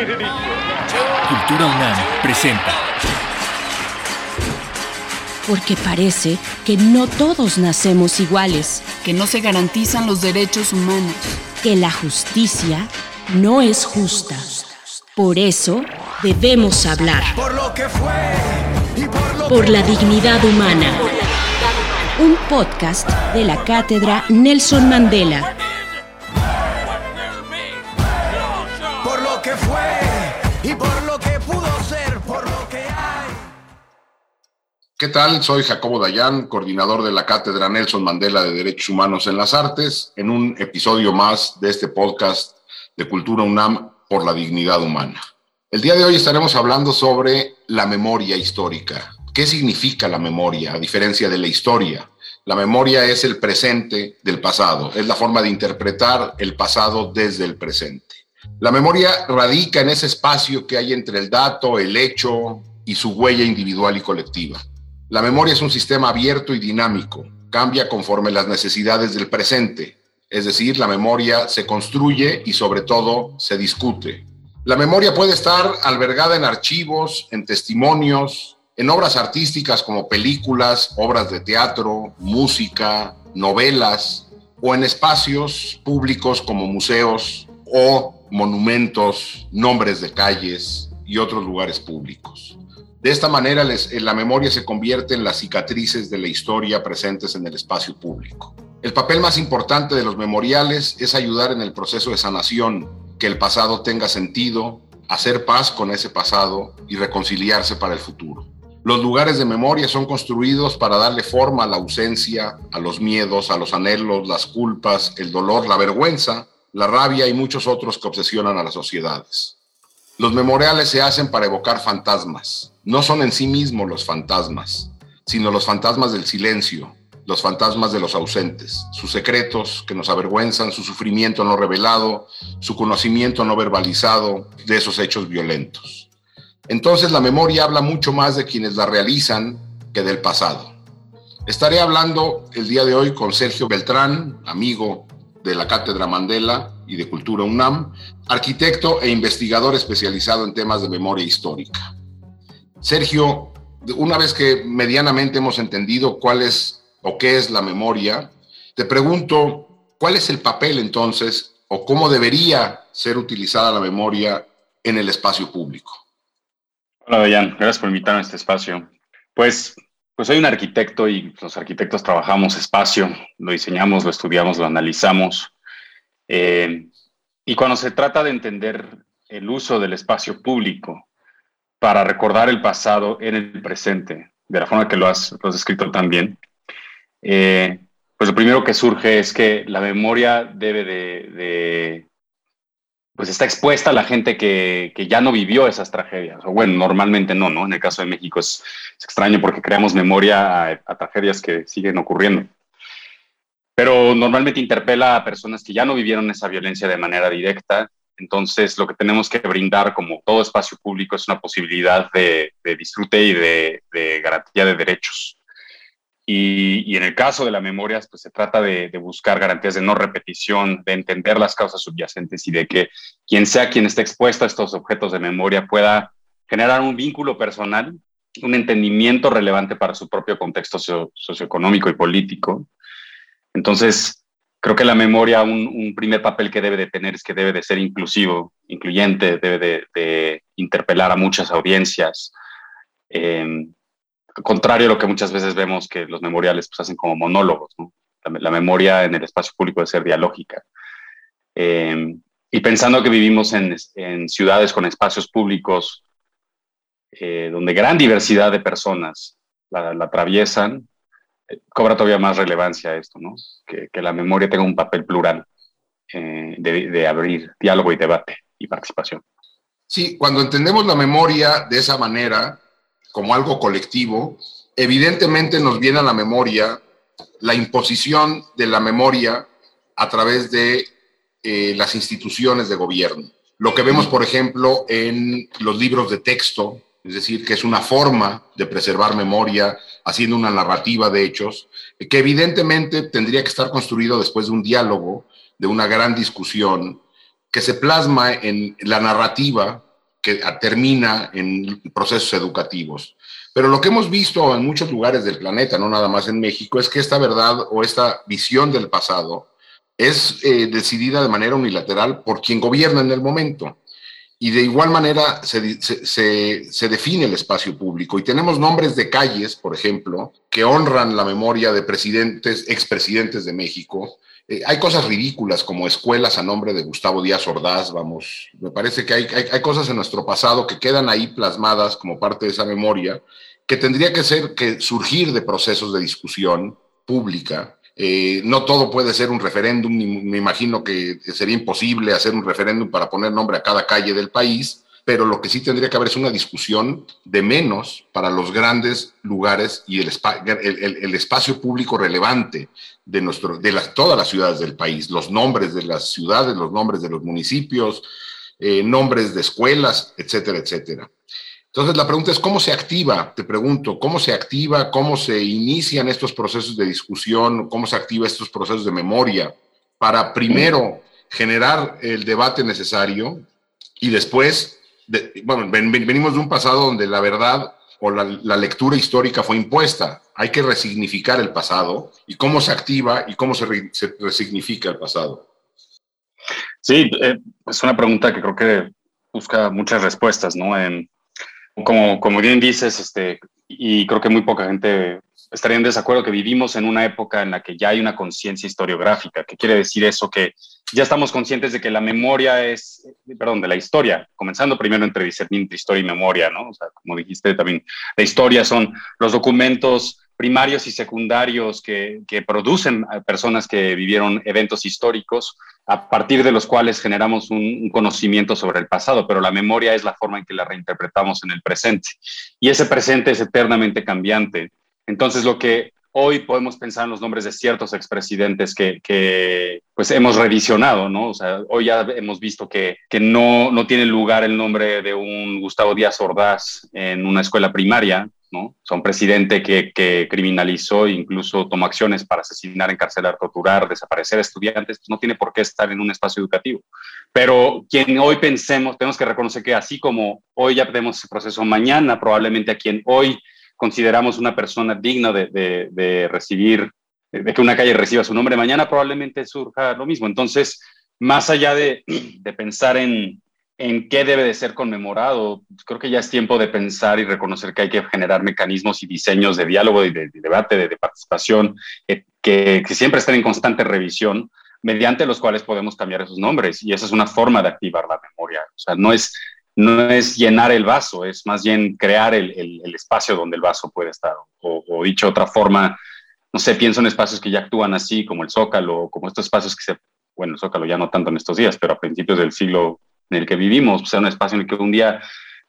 Cultura UNAM presenta. Porque parece que no todos nacemos iguales, que no se garantizan los derechos humanos, que la justicia no es justa. Por eso debemos hablar. Por lo que fue y por lo Por la dignidad humana. Un podcast de la cátedra Nelson Mandela. ¿Qué tal? Soy Jacobo Dayan, coordinador de la Cátedra Nelson Mandela de Derechos Humanos en las Artes, en un episodio más de este podcast de Cultura UNAM por la dignidad humana. El día de hoy estaremos hablando sobre la memoria histórica. ¿Qué significa la memoria a diferencia de la historia? La memoria es el presente del pasado, es la forma de interpretar el pasado desde el presente. La memoria radica en ese espacio que hay entre el dato, el hecho y su huella individual y colectiva. La memoria es un sistema abierto y dinámico, cambia conforme las necesidades del presente, es decir, la memoria se construye y sobre todo se discute. La memoria puede estar albergada en archivos, en testimonios, en obras artísticas como películas, obras de teatro, música, novelas, o en espacios públicos como museos o monumentos, nombres de calles y otros lugares públicos. De esta manera, les- la memoria se convierte en las cicatrices de la historia presentes en el espacio público. El papel más importante de los memoriales es ayudar en el proceso de sanación, que el pasado tenga sentido, hacer paz con ese pasado y reconciliarse para el futuro. Los lugares de memoria son construidos para darle forma a la ausencia, a los miedos, a los anhelos, las culpas, el dolor, la vergüenza, la rabia y muchos otros que obsesionan a las sociedades. Los memoriales se hacen para evocar fantasmas. No son en sí mismos los fantasmas, sino los fantasmas del silencio, los fantasmas de los ausentes, sus secretos que nos avergüenzan, su sufrimiento no revelado, su conocimiento no verbalizado de esos hechos violentos. Entonces la memoria habla mucho más de quienes la realizan que del pasado. Estaré hablando el día de hoy con Sergio Beltrán, amigo de la Cátedra Mandela y de Cultura UNAM, arquitecto e investigador especializado en temas de memoria histórica. Sergio, una vez que medianamente hemos entendido cuál es o qué es la memoria, te pregunto, ¿cuál es el papel entonces o cómo debería ser utilizada la memoria en el espacio público? Hola, Dayan. Gracias por invitarme a este espacio. Pues, pues soy un arquitecto y los arquitectos trabajamos espacio, lo diseñamos, lo estudiamos, lo analizamos. Eh, y cuando se trata de entender el uso del espacio público para recordar el pasado en el presente, de la forma que lo has, lo has escrito también, eh, pues lo primero que surge es que la memoria debe de, pues está expuesta a la gente que, ya no vivió esas tragedias. O bueno, normalmente no, ¿no? En el caso de México es, extraño porque creamos memoria a, tragedias que siguen ocurriendo. Pero normalmente interpela a personas que ya no vivieron esa violencia de manera directa. Entonces, lo que tenemos que brindar como todo espacio público es una posibilidad de, disfrute y de, garantía de derechos. Y, en el caso de la memoria, pues se trata de, buscar garantías de no repetición, de entender las causas subyacentes y de que quien sea quien esté expuesto a estos objetos de memoria pueda generar un vínculo personal, un entendimiento relevante para su propio contexto socio, socioeconómico y político. Entonces, creo que la memoria, un, primer papel que debe de tener es que debe de ser inclusivo, incluyente, debe de, interpelar a muchas audiencias. Eh, contrario a lo que muchas veces vemos que los memoriales pues, hacen como monólogos. La, memoria en el espacio público debe ser dialógica. Eh, y pensando que vivimos en, ciudades con espacios públicos eh, donde gran diversidad de personas la, atraviesan, cobra todavía más relevancia esto, ¿no? que, la memoria tenga un papel plural eh, de, de abrir diálogo y debate y participación. Sí, cuando entendemos la memoria de esa manera, como algo colectivo, evidentemente nos viene a la memoria la imposición de la memoria a través de eh, las instituciones de gobierno. Lo que vemos, por ejemplo, en los libros de texto, es decir, que es una forma de preservar memoria, haciendo una narrativa de hechos, que evidentemente tendría que estar construido después de un diálogo, de una gran discusión, que se plasma en la narrativa que termina en procesos educativos. Pero lo que hemos visto en muchos lugares del planeta, no nada más en México, es que esta verdad o esta visión del pasado es eh, decidida de manera unilateral por quien gobierna en el momento. Y de igual manera se, se, se, define el espacio público. Y tenemos nombres de calles, por ejemplo, que honran la memoria de presidentes, expresidentes de México. Eh, hay cosas ridículas como escuelas a nombre de Gustavo Díaz Ordaz, vamos. Me parece que hay, hay, hay cosas en nuestro pasado que quedan ahí plasmadas como parte de esa memoria, que tendría que ser, que surgir de procesos de discusión pública eh, no todo puede ser un referéndum, me imagino que sería imposible hacer un referéndum para poner nombre a cada calle del país, pero lo que sí tendría que haber es una discusión de menos para los grandes lugares y el, espacio público relevante de, nuestro, de todas las ciudades del país, los nombres de las ciudades, los nombres de los municipios, eh, nombres de escuelas, etcétera, etcétera. Entonces, la pregunta es, ¿cómo se activa? Te pregunto, ¿cómo se activa? ¿Cómo se inician estos procesos de discusión? ¿Cómo se activa estos procesos de memoria para primero generar el debate necesario y después, bueno, venimos de un pasado donde la verdad o la, lectura histórica fue impuesta. Hay que resignificar el pasado y cómo se activa y cómo se, resignifica el pasado. Sí, eh, es una pregunta que creo que busca muchas respuestas, ¿no? Como, como bien dices, este, y creo que muy poca gente estaría en desacuerdo que vivimos en una época en la que ya hay una conciencia historiográfica. ¿Qué quiere decir eso? Que ya estamos conscientes de que la memoria es, perdón, de la historia, comenzando primero entre discernir entre historia y memoria, ¿no? O sea, como dijiste también, la historia son los documentos primarios y secundarios que, que producen personas que vivieron eventos históricos, a partir de los cuales generamos un, conocimiento sobre el pasado, pero la memoria es la forma en que la reinterpretamos en el presente. Y ese presente es eternamente cambiante. Entonces, lo que hoy podemos pensar en los nombres de ciertos expresidentes que, que pues hemos revisionado, ¿no? O sea, hoy ya hemos visto que, que no, no tiene lugar el nombre de un Gustavo Díaz Ordaz en una escuela primaria. Sea, un presidente que, que, criminalizó e incluso tomó acciones para asesinar, encarcelar, torturar, desaparecer estudiantes, pues no tiene por qué estar en un espacio educativo. Pero quien hoy pensemos, tenemos que reconocer que así como hoy ya tenemos ese proceso, mañana probablemente a quien hoy consideramos una persona digna de, de, de recibir, de que una calle reciba su nombre, mañana probablemente surja lo mismo. Entonces, más allá de, de pensar en, en qué debe de ser conmemorado. Creo que ya es tiempo de pensar y reconocer que hay que generar mecanismos y diseños de diálogo y de, debate, de, participación, eh, que, que, siempre estén en constante revisión, mediante los cuales podemos cambiar esos nombres. Y esa es una forma de activar la memoria. O sea, no es, no es llenar el vaso, es más bien crear el, el, espacio donde el vaso puede estar. O, o dicho de otra forma, no sé, pienso en espacios que ya actúan así, como el Zócalo, como estos espacios que se, bueno, el Zócalo ya no tanto en estos días, pero a principios del siglo en el que vivimos, o sea, un espacio en el que un día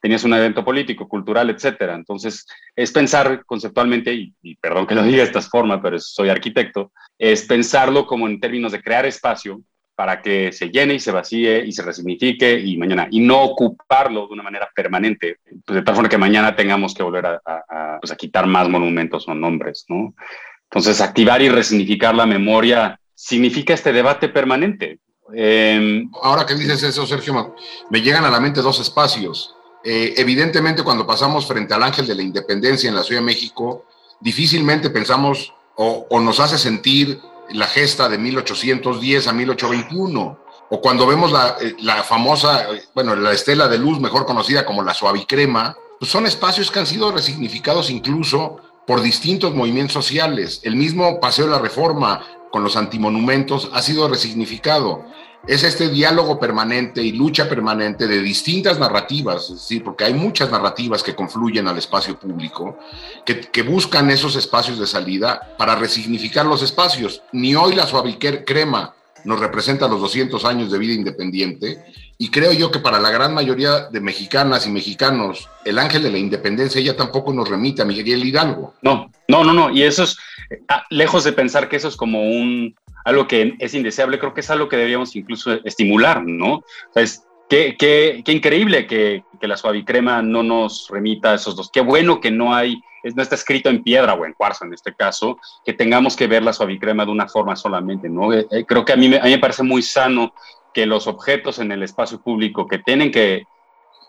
tenías un evento político, cultural, etcétera. Entonces, es pensar conceptualmente, y, perdón que lo diga de esta forma, pero soy arquitecto, es pensarlo como en términos de crear espacio para que se llene y se vacíe y se resignifique y mañana, y no ocuparlo de una manera permanente, pues de tal forma que mañana tengamos que volver a, a, pues a quitar más monumentos o nombres, ¿no? Entonces, activar y resignificar la memoria significa este debate permanente. Eh, Ahora que dices eso, Sergio, me llegan a la mente dos espacios. Eh, evidentemente, cuando pasamos frente al Ángel de la Independencia en la Ciudad de México, difícilmente pensamos o, nos hace sentir la gesta de 1810 a 1821 o cuando vemos la, eh, la, famosa, bueno, la estela de luz, mejor conocida como la suavicrema, pues son espacios que han sido resignificados incluso por distintos movimientos sociales. El mismo Paseo de la Reforma con los antimonumentos ha sido resignificado. Es este diálogo permanente y lucha permanente de distintas narrativas, es decir, porque hay muchas narrativas que confluyen al espacio público, que, buscan esos espacios de salida para resignificar los espacios. Ni hoy la suaviquer crema nos representa los 200 años de vida independiente, y creo yo que para la gran mayoría de mexicanas y mexicanos, el ángel de la independencia ya tampoco nos remite a Miguel Hidalgo. No, no, no, no. Y eso es, ah, lejos de pensar que eso es como un, algo que es indeseable, creo que es algo que deberíamos incluso estimular, ¿no? O sea, es, qué, increíble que, que la suavicrema no nos remita a esos dos. Qué bueno que no hay, no está escrito en piedra o en cuarzo en este caso, que tengamos que ver la suavicrema de una forma solamente, ¿no? Eh, eh, creo que a mí, a mí me parece muy sano que los objetos en el espacio público que tienen que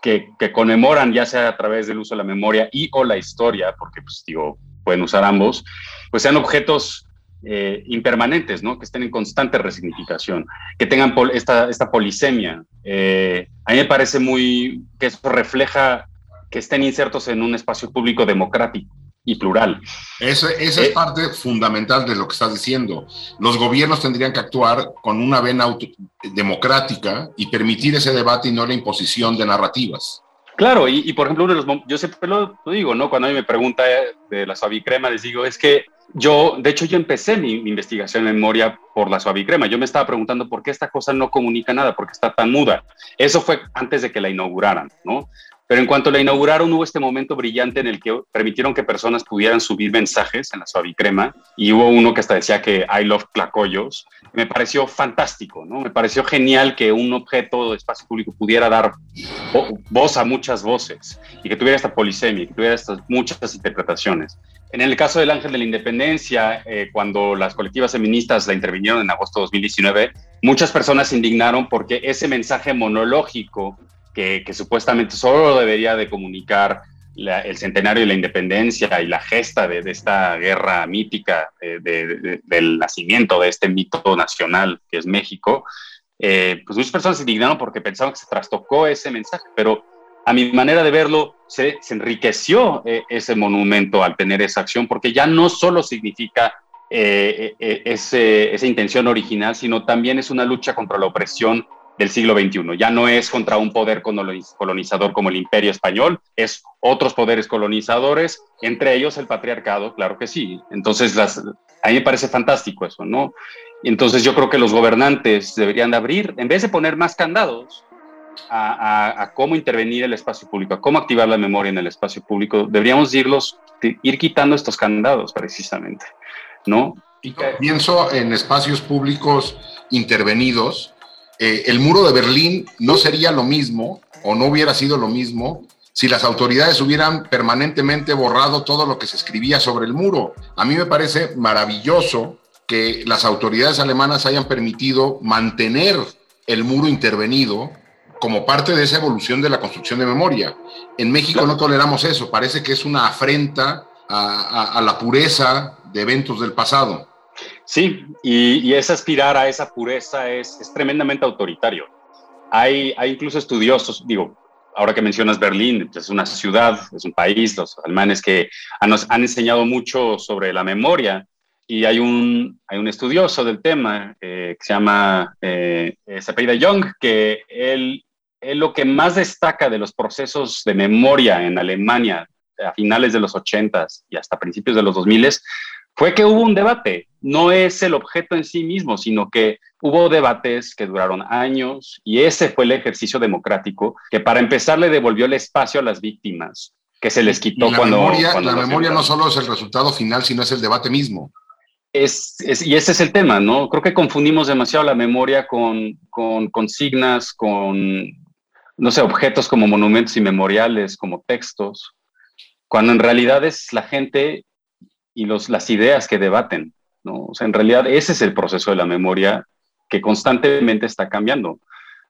que, conmemoran, ya sea a través del uso de la memoria y o la historia, porque pues digo, pueden usar ambos, pues sean objetos eh, impermanentes, ¿no? Que estén en constante resignificación, que tengan esta, esta polisemia. Eh, a mí me parece muy que eso refleja que estén insertos en un espacio público democrático y plural. Esa, esa es eh, parte fundamental de lo que estás diciendo. Los gobiernos tendrían que actuar con una vena democrática y permitir ese debate y no la imposición de narrativas. Claro, y, por ejemplo, uno de los, yo siempre lo, digo, ¿no? Cuando a mí me pregunta de la suavicrema, les digo, es que yo, de hecho, yo empecé mi, mi, investigación en memoria por la suavicrema. Yo me estaba preguntando por qué esta cosa no comunica nada, por qué está tan muda. Eso fue antes de que la inauguraran, ¿no? Pero en cuanto la inauguraron, hubo este momento brillante en el que permitieron que personas pudieran subir mensajes en la suavicrema y hubo uno que hasta decía que I love tlacoyos. Me pareció fantástico, ¿no? Me pareció genial que un objeto de espacio público pudiera dar voz a muchas voces y que tuviera esta polisemia, que tuviera estas muchas interpretaciones. En el caso del Ángel de la Independencia, eh, cuando las colectivas feministas la intervinieron en agosto de 2019, muchas personas se indignaron porque ese mensaje monológico que, supuestamente solo debería de comunicar el centenario de la independencia y la gesta de, esta guerra mítica eh, del nacimiento de este mito nacional que es México, eh, pues muchas personas se indignaron porque pensaban que se trastocó ese mensaje, pero a mi manera de verlo, se, enriqueció eh, ese monumento al tener esa acción, porque ya no solo significa esa intención original, sino también es una lucha contra la opresión del siglo XXI. Ya no es contra un poder colonizador como el imperio español, es otros poderes colonizadores, entre ellos el patriarcado, claro que sí. Entonces, las, a mí me parece fantástico eso, ¿no? Entonces yo creo que los gobernantes deberían de abrir, en vez de poner más candados a, cómo intervenir el espacio público, a cómo activar la memoria en el espacio público, deberíamos irlos, ir quitando estos candados precisamente, ¿no? Pienso en espacios públicos intervenidos eh, el muro de Berlín no sería lo mismo o no hubiera sido lo mismo si las autoridades hubieran permanentemente borrado todo lo que se escribía sobre el muro. A mí me parece maravilloso que las autoridades alemanas hayan permitido mantener el muro intervenido como parte de esa evolución de la construcción de memoria. En México no toleramos eso, parece que es una afrenta a la pureza de eventos del pasado. Sí, y, es aspirar a esa pureza es, tremendamente autoritario. Hay, hay incluso estudiosos, digo, ahora que mencionas Berlín, es una ciudad, es un país, los alemanes que nos han enseñado mucho sobre la memoria y hay un, hay un estudioso del tema eh, que se llama eh, Sepeda Young, que él, él, lo que más destaca de los procesos de memoria en Alemania a finales de los 80s y hasta principios de los 2000s fue que hubo un debate. No es el objeto en sí mismo, sino que hubo debates que duraron años y ese fue el ejercicio democrático que para empezar le devolvió el espacio a las víctimas que se les quitó la cuando... Memoria, la memoria no solo es el resultado final, sino es el debate mismo. Es, y ese es el tema, ¿no? Creo que confundimos demasiado la memoria con, con consignas, con, no sé, objetos como monumentos y memoriales, como textos, cuando en realidad es la gente y los, las ideas que debaten. ¿no? O sea, en realidad ese es el proceso de la memoria que constantemente está cambiando.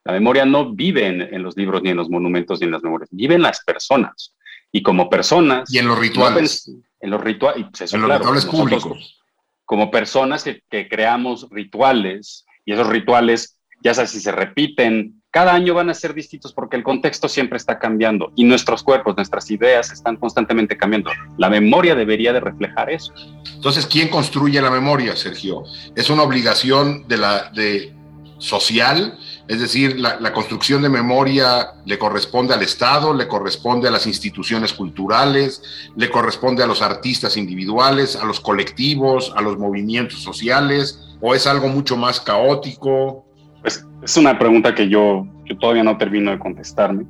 La memoria no vive en, los libros, ni en los monumentos, ni en las memorias, vive en las personas. Y como personas... Y en los rituales. en los, rituales en los rituales públicos. Como personas que, que creamos rituales, y esos rituales, ya sea si se repiten cada año van a ser distintos porque el contexto siempre está cambiando y nuestros cuerpos, nuestras ideas están constantemente cambiando. La memoria debería de reflejar eso. Entonces, ¿quién construye la memoria, Sergio? ¿Es una obligación de la de social? Es decir, la, la construcción de memoria le corresponde al Estado, le corresponde a las instituciones culturales, le corresponde a los artistas individuales, a los colectivos, a los movimientos sociales, o es algo mucho más caótico, pues es una pregunta que yo, yo todavía no termino de contestarme.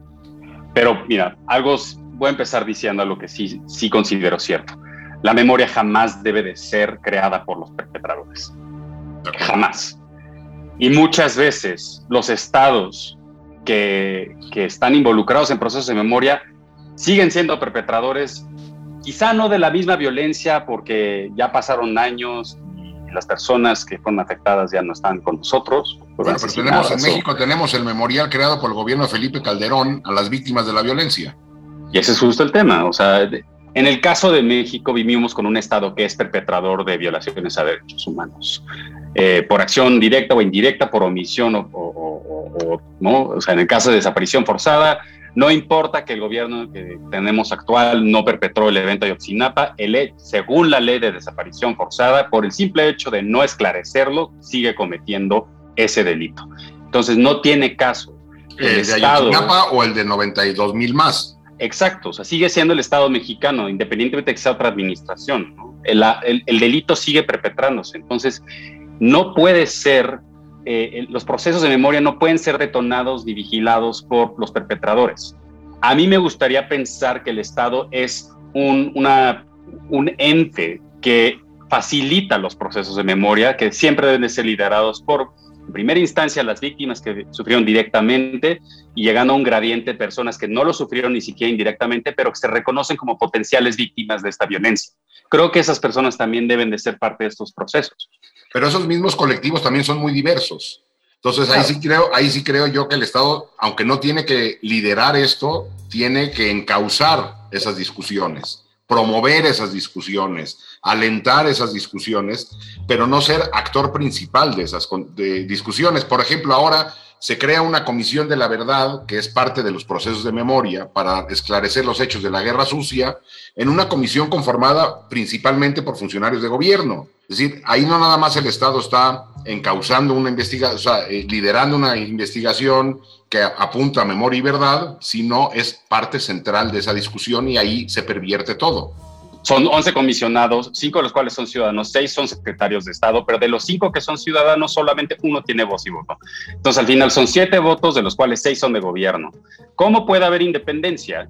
Pero mira, algo voy a empezar diciendo algo que sí, sí considero cierto. La memoria jamás debe de ser creada por los perpetradores. Jamás. Y muchas veces los estados que, que están involucrados en procesos de memoria siguen siendo perpetradores, quizá no de la misma violencia porque ya pasaron años y las personas que fueron afectadas ya no están con nosotros, bueno, pero tenemos en México tenemos el memorial creado por el gobierno de Felipe Calderón a las víctimas de la violencia. Y ese es justo el tema. O sea, en el caso de México vivimos con un Estado que es perpetrador de violaciones a derechos humanos, eh, por acción directa o indirecta, por omisión o, no. O sea, en el caso de desaparición forzada, no importa que el gobierno que tenemos actual no perpetró el evento de Otsinapa, el, según la ley de desaparición forzada, por el simple hecho de no esclarecerlo, sigue cometiendo ese delito. Entonces no tiene caso. ¿El, de Ayotzinapa o el de 92 mil más? Exacto, o sea, sigue siendo el Estado mexicano, independientemente de que sea otra administración. El, delito sigue perpetrándose. Entonces, no puede ser, eh, los procesos de memoria no pueden ser detonados ni vigilados por los perpetradores. A mí me gustaría pensar que el Estado es un, una, un ente que facilita los procesos de memoria, que siempre deben ser liderados por en primera instancia las víctimas que sufrieron directamente y llegando a un gradiente de personas que no lo sufrieron ni siquiera indirectamente, pero que se reconocen como potenciales víctimas de esta violencia. Creo que esas personas también deben de ser parte de estos procesos. Pero esos mismos colectivos también son muy diversos. Entonces ahí sí creo, ahí sí creo yo que el Estado, aunque no tiene que liderar esto, tiene que encauzar esas discusiones, promover esas discusiones, alentar esas discusiones, pero no ser actor principal de esas discusiones. Por ejemplo, ahora se crea una comisión de la verdad, que es parte de los procesos de memoria, para esclarecer los hechos de la guerra sucia, en una comisión conformada principalmente por funcionarios de gobierno. Es decir, ahí no nada más el Estado está encauzando una investigación, o sea, eh, liderando una investigación que apunta a memoria y verdad, sino es parte central de esa discusión y ahí se pervierte todo. Son 11 comisionados, cinco de los cuales son ciudadanos, seis son secretarios de Estado, pero de los cinco que son ciudadanos, solamente uno tiene voz y voto. Entonces, al final son siete votos, de los cuales seis son de gobierno. ¿Cómo puede haber independencia,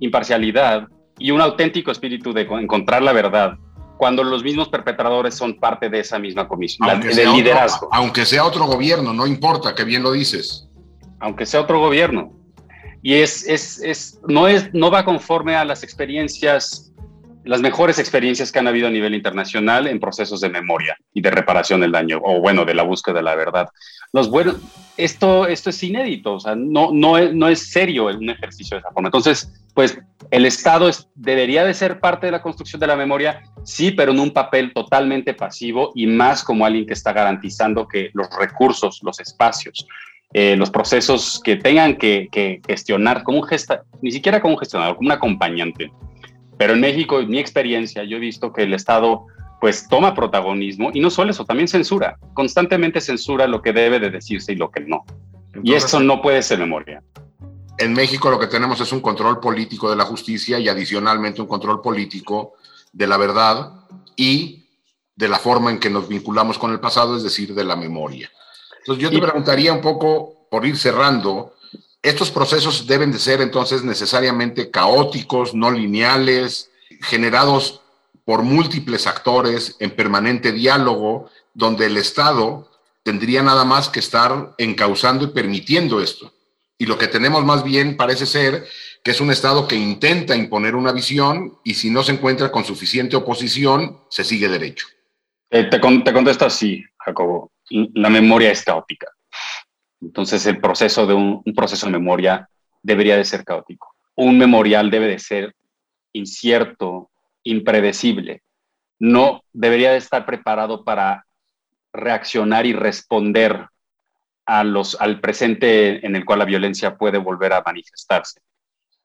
imparcialidad y un auténtico espíritu de encontrar la verdad cuando los mismos perpetradores son parte de esa misma comisión, del liderazgo? aunque sea otro gobierno, no importa, que bien lo dices. Aunque sea otro gobierno. Y es, es, es, no, es, no va conforme a las experiencias las mejores experiencias que han habido a nivel internacional en procesos de memoria y de reparación del daño, o bueno, de la búsqueda de la verdad. Los buenos, esto, esto es inédito, o sea, no, no, es, no es serio un ejercicio de esa forma. Entonces, pues el Estado debería de ser parte de la construcción de la memoria, sí, pero en un papel totalmente pasivo y más como alguien que está garantizando que los recursos, los espacios, eh, los procesos que tengan que, que gestionar como un gesta, ni siquiera como un gestionador, como un acompañante, pero en México, en mi experiencia, yo he visto que el Estado pues toma protagonismo y no solo eso, también censura, constantemente censura lo que debe de decirse y lo que no. y eso no puede ser memoria. En México lo que tenemos es un control político de la justicia y adicionalmente un control político de la verdad y de la forma en que nos vinculamos con el pasado, es decir, de la memoria. Entonces yo te preguntaría un poco, por ir cerrando, estos procesos deben de ser entonces necesariamente caóticos, no lineales, generados por múltiples actores en permanente diálogo, donde el Estado tendría nada más que estar encauzando y permitiendo esto. Y lo que tenemos más bien parece ser que es un Estado que intenta imponer una visión y si no se encuentra con suficiente oposición, se sigue derecho. Eh, te, te contesto así, Jacobo. La memoria es caótica. Entonces el proceso de un, proceso de memoria debería de ser caótico. Un memorial debe de ser incierto, impredecible. No debería de estar preparado para reaccionar y responder a los, al presente en el cual la violencia puede volver a manifestarse.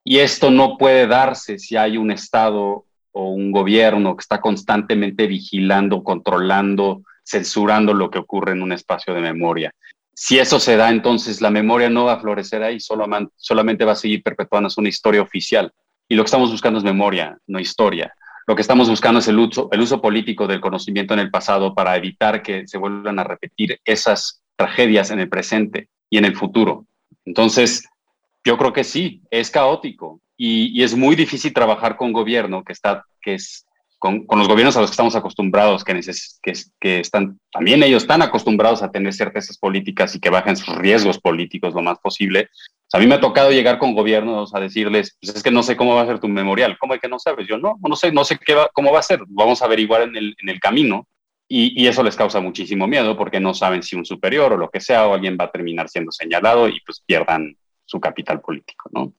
Y esto no puede darse si hay un Estado o un gobierno que está constantemente vigilando, controlando, censurando lo que ocurre en un espacio de memoria. Si eso se da, entonces la memoria no va a florecer ahí, solamente va a seguir perpetuándose una historia oficial. Y lo que estamos buscando es memoria, no historia. Lo que estamos buscando es el uso, el uso político del conocimiento en el pasado para evitar que se vuelvan a repetir esas tragedias en el presente y en el futuro. Entonces, yo creo que sí, es caótico y, y es muy difícil trabajar con gobierno que, está, que es con, los gobiernos a los que estamos acostumbrados, que, que, que, están, también ellos están acostumbrados a tener certezas políticas y que bajen sus riesgos políticos lo más posible. a mí me ha tocado llegar con gobiernos a decirles, pues es que no sé cómo va a ser tu memorial. ¿Cómo es que no sabes? Yo no, no sé, no sé qué va, cómo va a ser. Vamos a averiguar en el, en el camino. y, eso les causa muchísimo miedo porque no saben si un superior o lo que sea o alguien va a terminar siendo señalado y pues pierdan su capital político, ¿no?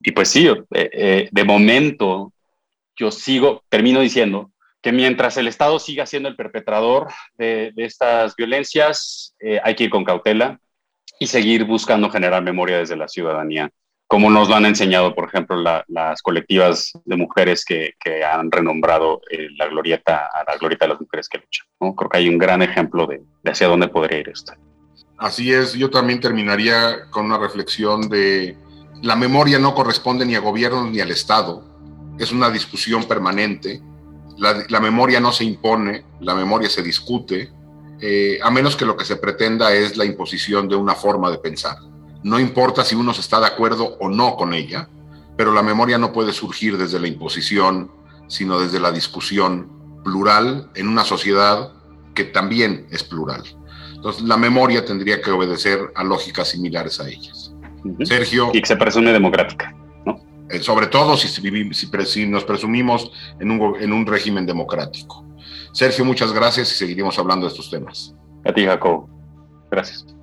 Y pues sí, eh, eh, de momento yo sigo, termino diciendo que mientras el Estado siga siendo el perpetrador de, estas violencias, eh, hay que ir con cautela y seguir buscando generar memoria desde la ciudadanía como nos lo han enseñado, por ejemplo, las colectivas de mujeres que, han renombrado eh, la glorieta a la glorieta de las mujeres que luchan. Creo que hay un gran ejemplo de, hacia dónde podría ir esto. Así es, yo también terminaría con una reflexión de la memoria no corresponde ni a gobiernos ni al Estado, es una discusión permanente, la, memoria no se impone, la memoria se discute, eh, a menos que lo que se pretenda es la imposición de una forma de pensar. No importa si uno está de acuerdo o no con ella, pero la memoria no puede surgir desde la imposición, sino desde la discusión plural en una sociedad que también es plural. Entonces, la memoria tendría que obedecer a lógicas similares a ellas. Sergio. Y que se presume democrática, sobre todo si, si, nos presumimos en un, en un régimen democrático. Sergio, muchas gracias y seguiremos hablando de estos temas. A ti, Jacob. Gracias.